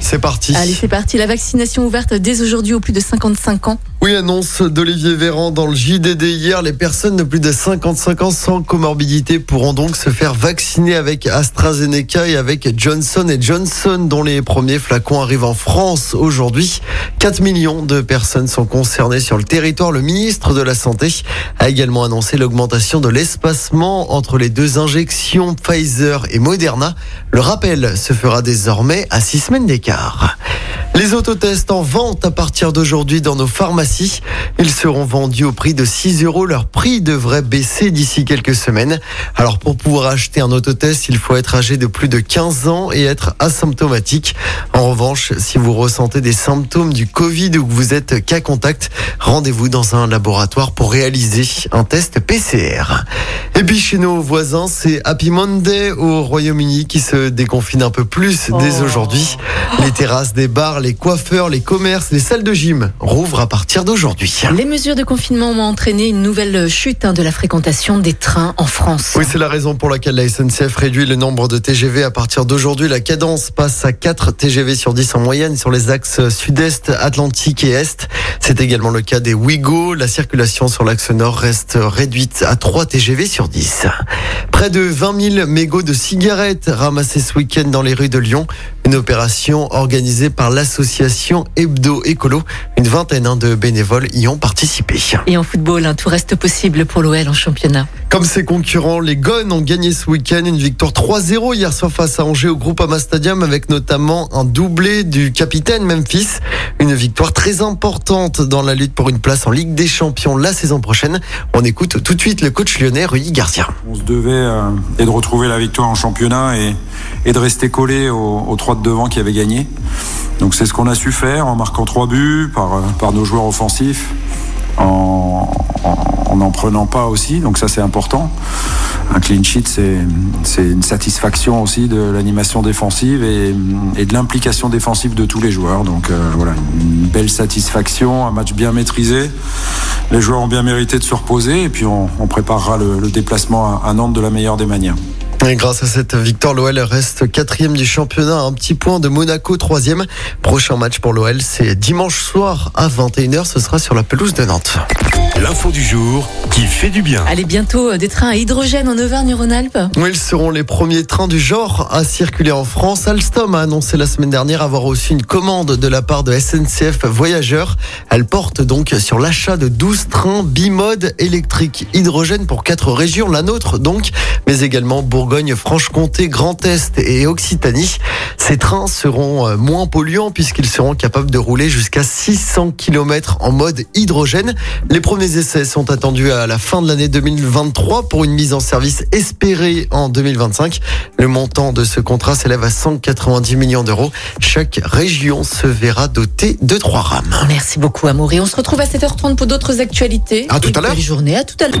C'est parti. Allez, c'est parti. La vaccination ouverte dès aujourd'hui aux plus de 55 ans. Oui, annonce d'Olivier Véran dans le JDD hier. Les personnes de plus de 55 ans sans comorbidité pourront donc se faire vacciner avec AstraZeneca et avec Johnson Johnson, dont les premiers flacons arrivent en France aujourd'hui. 4 millions de personnes sont concernées sur le territoire. Le ministre de la Santé a également annoncé l'augmentation de l'espacement entre les deux injections Pfizer et Moderna. Le rappel se fera désormais à 6 semaines d'écart. Les autotests en vente à partir d'aujourd'hui dans nos pharmacies. Ils seront vendus au prix de 6 euros. Leur prix devrait baisser d'ici quelques semaines. Alors pour pouvoir acheter un autotest, il faut être âgé de plus de 15 ans et être asymptomatique. En revanche, si vous ressentez des symptômes du Covid ou que vous êtes cas contact, rendez-vous dans un laboratoire pour réaliser un test PCR. Et puis chez nos voisins, c'est Happy Monday au Royaume-Uni qui se déconfine un peu plus dès Oh. aujourd'hui. Les terrasses des bars, les coiffeurs, les commerces, les salles de gym rouvrent à partir d'aujourd'hui. Les mesures de confinement ont entraîné une nouvelle chute hein, de la fréquentation des trains en France. Oui, c'est la raison pour laquelle la SNCF réduit le nombre de TGV à partir d'aujourd'hui. La cadence passe à 4 TGV sur 10 en moyenne sur les axes sud-est, Atlantique et Est. C'est également le cas des Ouigo. La circulation sur l'axe nord reste réduite à 3 TGV sur 10. Près de 20 000 mégots de cigarettes ramassés ce week-end dans les rues de Lyon. Une opération organisée par l'association Hebdo Écolo. Une vingtaine hein, de bénévoles y ont participé. Et en football, hein, tout reste possible pour l'OL en championnat. Comme ses concurrents, les Gones ont gagné ce week-end une victoire 3-0 hier soir face à Angers au Groupama Stadium avec notamment un doublé du capitaine Memphis. Une victoire très importante dans la lutte pour une place en Ligue des Champions la saison prochaine. On écoute tout de suite le coach lyonnais Rudy Garcia. On se devait euh, et de retrouver la victoire en championnat et, et de rester collé aux, aux trois de devant qui avaient gagné. Donc c'est ce qu'on a su faire en marquant trois buts par, euh, par nos joueurs offensifs, en en- en n'en prenant pas aussi. Donc ça c'est important. Un clean sheet c'est une satisfaction aussi de l'animation défensive et, et de l'implication défensive de tous les joueurs. Donc euh, voilà une belle satisfaction, un match bien maîtrisé. Les joueurs ont bien mérité de se reposer et puis on, préparera le, le déplacement à, à Nantes de la meilleure des manières. Et grâce à cette victoire, l'OL reste quatrième du championnat, à un petit point de Monaco, troisième. Prochain match pour l'OL, c'est dimanche soir à 21h. Ce sera sur la pelouse de Nantes. L'info du jour qui fait du bien. Allez, bientôt euh, des trains à hydrogène en Auvergne-Rhône-Alpes. Oui, Ils seront les premiers trains du genre à circuler en France. Alstom a annoncé la semaine dernière avoir reçu une commande de la part de SNCF Voyageurs. Elle porte donc sur l'achat de 12 trains bimode électriques hydrogène pour quatre régions, la nôtre donc, mais également Bourgogne, Franche-Comté, Grand Est et Occitanie. Ces trains seront euh, moins polluants puisqu'ils seront capables de rouler jusqu'à 600 km en mode hydrogène. Les premiers essais sont attendus à la fin de l'année 2023 pour une mise en service espérée en 2025. Le montant de ce contrat s'élève à 190 millions d'euros. Chaque région se verra dotée de trois rames. Merci beaucoup, Amaury. On se retrouve à 7h30 pour d'autres actualités. À tout à l'heure. Belle journée. À tout à l'heure.